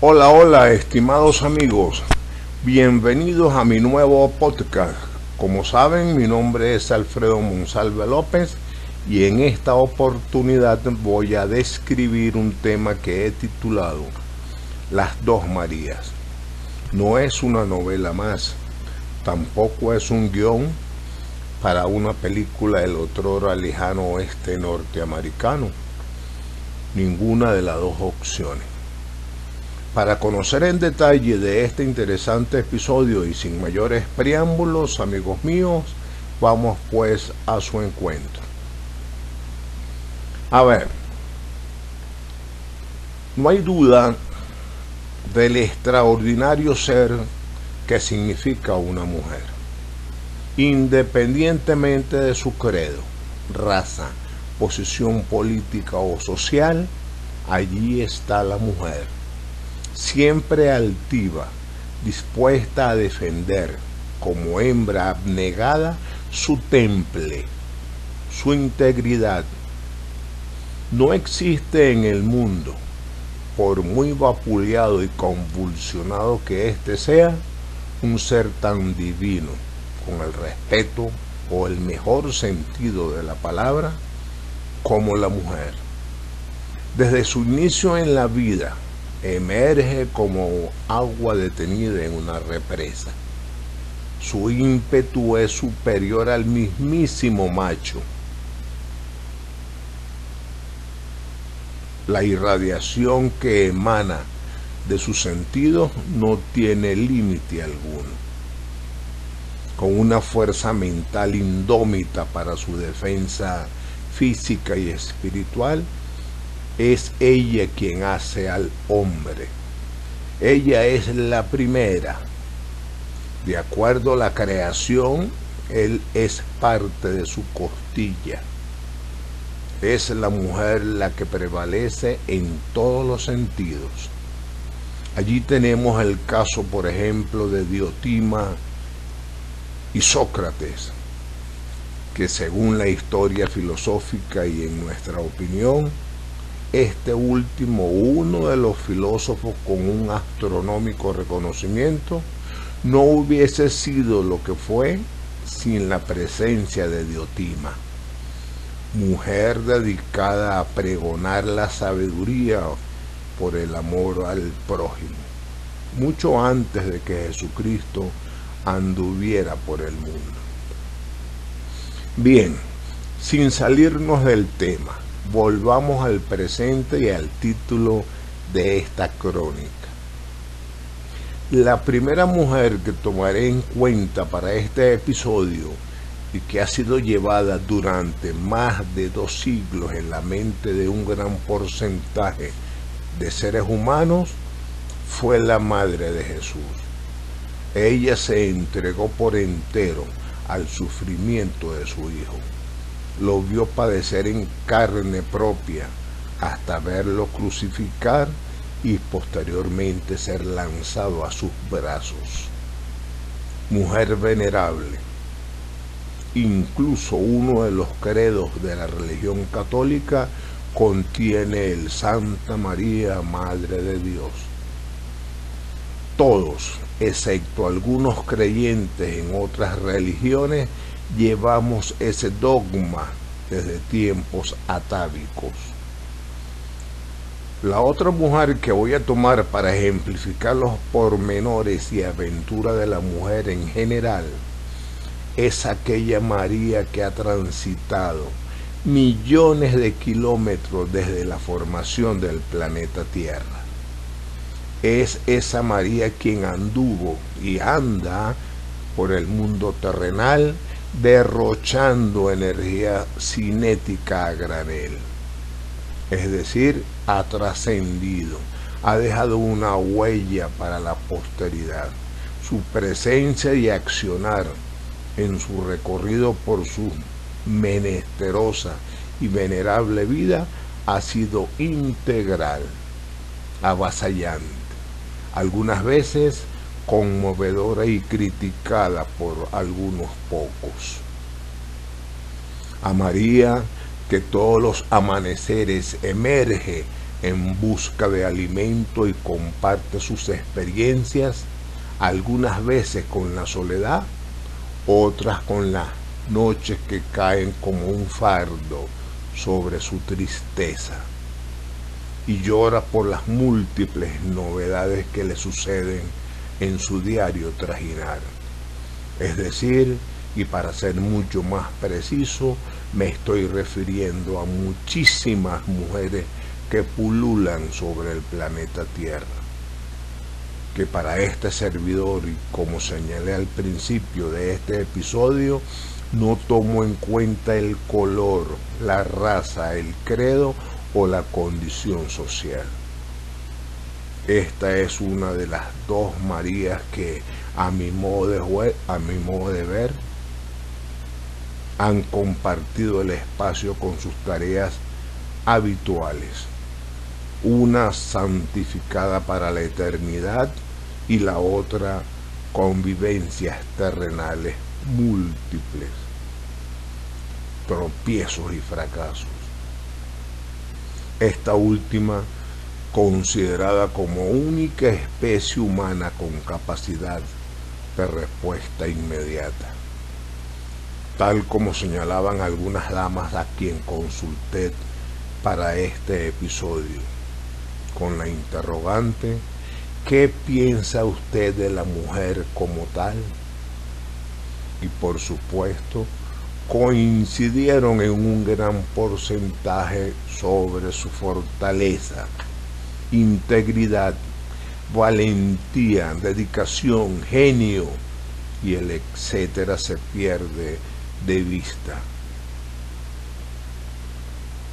Hola, hola, estimados amigos. Bienvenidos a mi nuevo podcast. Como saben, mi nombre es Alfredo Monsalve López y en esta oportunidad voy a describir un tema que he titulado Las dos Marías. No es una novela más, tampoco es un guion para una película del otro lejano oeste norteamericano. Ninguna de las dos opciones. Para conocer en detalle de este interesante episodio y sin mayores preámbulos, amigos míos, vamos pues a su encuentro. A ver, no hay duda del extraordinario ser que significa una mujer, independientemente de su credo, raza, posición política o social, allí está la mujer siempre altiva, dispuesta a defender como hembra abnegada su temple, su integridad. No existe en el mundo, por muy vapuleado y convulsionado que éste sea, un ser tan divino, con el respeto o el mejor sentido de la palabra, como la mujer. Desde su inicio en la vida, emerge como agua detenida en una represa. Su ímpetu es superior al mismísimo macho. La irradiación que emana de sus sentidos no tiene límite alguno. Con una fuerza mental indómita para su defensa física y espiritual, es ella quien hace al hombre. Ella es la primera. De acuerdo a la creación, él es parte de su costilla. Es la mujer la que prevalece en todos los sentidos. Allí tenemos el caso, por ejemplo, de Diotima y Sócrates, que según la historia filosófica y en nuestra opinión, este último, uno de los filósofos con un astronómico reconocimiento, no hubiese sido lo que fue sin la presencia de Diotima, mujer dedicada a pregonar la sabiduría por el amor al prójimo, mucho antes de que Jesucristo anduviera por el mundo. Bien, sin salirnos del tema, volvamos al presente y al título de esta crónica. La primera mujer que tomaré en cuenta para este episodio y que ha sido llevada durante más de dos siglos en la mente de un gran porcentaje de seres humanos fue la madre de Jesús. Ella se entregó por entero al sufrimiento de su hijo lo vio padecer en carne propia hasta verlo crucificar y posteriormente ser lanzado a sus brazos. Mujer venerable. Incluso uno de los credos de la religión católica contiene el Santa María, Madre de Dios. Todos, excepto algunos creyentes en otras religiones, llevamos ese dogma desde tiempos atávicos. La otra mujer que voy a tomar para ejemplificar los pormenores y aventura de la mujer en general es aquella María que ha transitado millones de kilómetros desde la formación del planeta Tierra. Es esa María quien anduvo y anda por el mundo terrenal derrochando energía cinética a granel. Es decir, ha trascendido, ha dejado una huella para la posteridad. Su presencia y accionar en su recorrido por su menesterosa y venerable vida ha sido integral, avasallante, algunas veces conmovedora y criticada por algunos pocos. A María, que todos los amaneceres emerge en busca de alimento y comparte sus experiencias, algunas veces con la soledad, otras con las noches que caen como un fardo sobre su tristeza y llora por las múltiples novedades que le suceden en su diario trajinar. Es decir, y para ser mucho más preciso, me estoy refiriendo a muchísimas mujeres que pululan sobre el planeta Tierra. Que para este servidor, y como señalé al principio de este episodio, no tomo en cuenta el color, la raza, el credo o la condición social. Esta es una de las dos Marías que a mi modo de, a mi modo de ver han compartido el espacio con sus tareas habituales. Una santificada para la eternidad y la otra convivencias terrenales múltiples, tropiezos y fracasos. Esta última considerada como única especie humana con capacidad de respuesta inmediata, tal como señalaban algunas damas a quien consulté para este episodio, con la interrogante, ¿qué piensa usted de la mujer como tal? y por supuesto coincidieron en un gran porcentaje sobre su fortaleza, integridad, valentía, dedicación, genio y el etcétera se pierde de vista.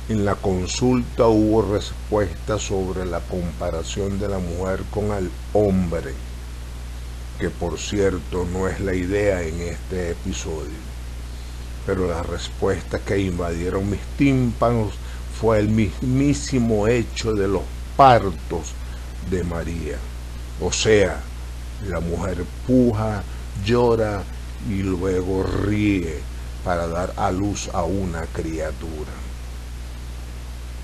En la consulta hubo respuesta sobre la comparación de la mujer con el hombre que por cierto no es la idea en este episodio. Pero la respuesta que invadieron mis tímpanos fue el mismísimo hecho de los partos de María. O sea, la mujer puja, llora y luego ríe para dar a luz a una criatura.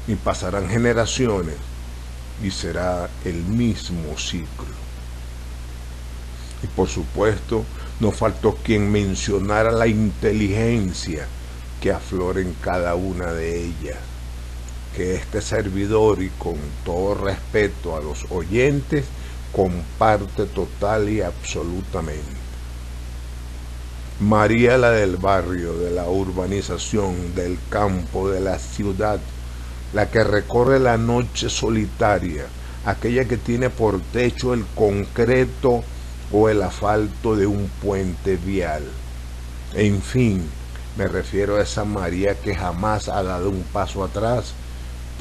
Y pasarán generaciones y será el mismo ciclo. Y por supuesto, no faltó quien mencionara la inteligencia que aflora en cada una de ellas. Que este servidor, y con todo respeto a los oyentes, comparte total y absolutamente. María la del barrio, de la urbanización, del campo, de la ciudad, la que recorre la noche solitaria, aquella que tiene por techo el concreto o el asfalto de un puente vial. En fin, me refiero a esa María que jamás ha dado un paso atrás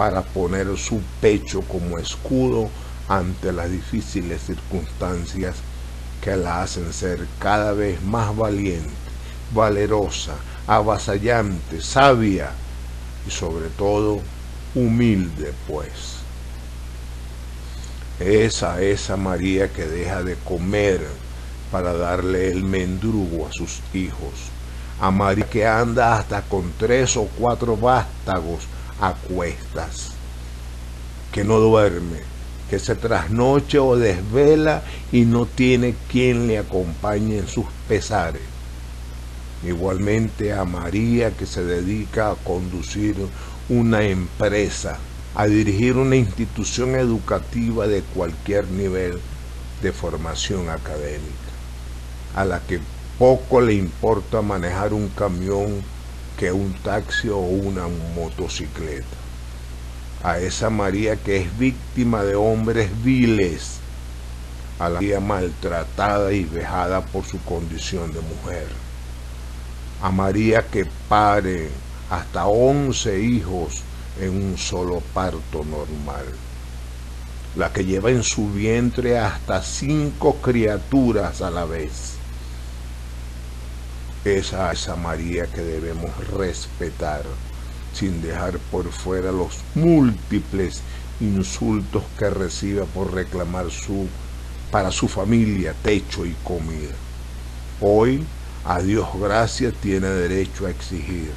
para poner su pecho como escudo ante las difíciles circunstancias que la hacen ser cada vez más valiente, valerosa, avasallante, sabia y sobre todo humilde pues. Esa, esa María que deja de comer para darle el mendrugo a sus hijos. A María que anda hasta con tres o cuatro vástagos a cuestas. Que no duerme, que se trasnoche o desvela y no tiene quien le acompañe en sus pesares. Igualmente a María que se dedica a conducir una empresa a dirigir una institución educativa de cualquier nivel de formación académica, a la que poco le importa manejar un camión que un taxi o una motocicleta. A esa María que es víctima de hombres viles, a la María maltratada y vejada por su condición de mujer. A María que pare hasta 11 hijos en un solo parto normal. La que lleva en su vientre hasta cinco criaturas a la vez. Esa es a María que debemos respetar, sin dejar por fuera los múltiples insultos que recibe por reclamar su, para su familia techo y comida. Hoy, a Dios gracias, tiene derecho a exigir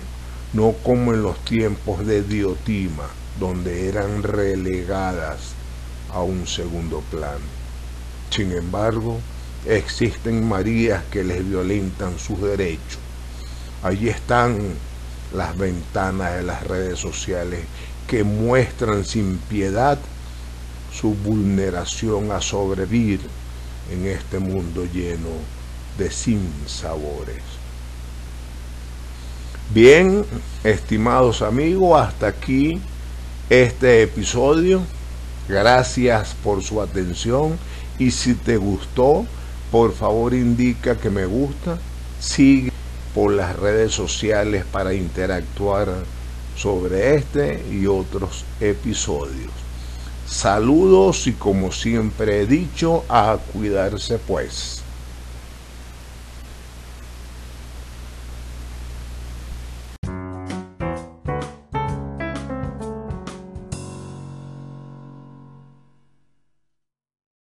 no como en los tiempos de Diotima, donde eran relegadas a un segundo plano. Sin embargo, existen Marías que les violentan sus derechos. Allí están las ventanas de las redes sociales que muestran sin piedad su vulneración a sobrevivir en este mundo lleno de sinsabores. Bien, estimados amigos, hasta aquí este episodio. Gracias por su atención y si te gustó, por favor indica que me gusta. Sigue por las redes sociales para interactuar sobre este y otros episodios. Saludos y como siempre he dicho, a cuidarse pues.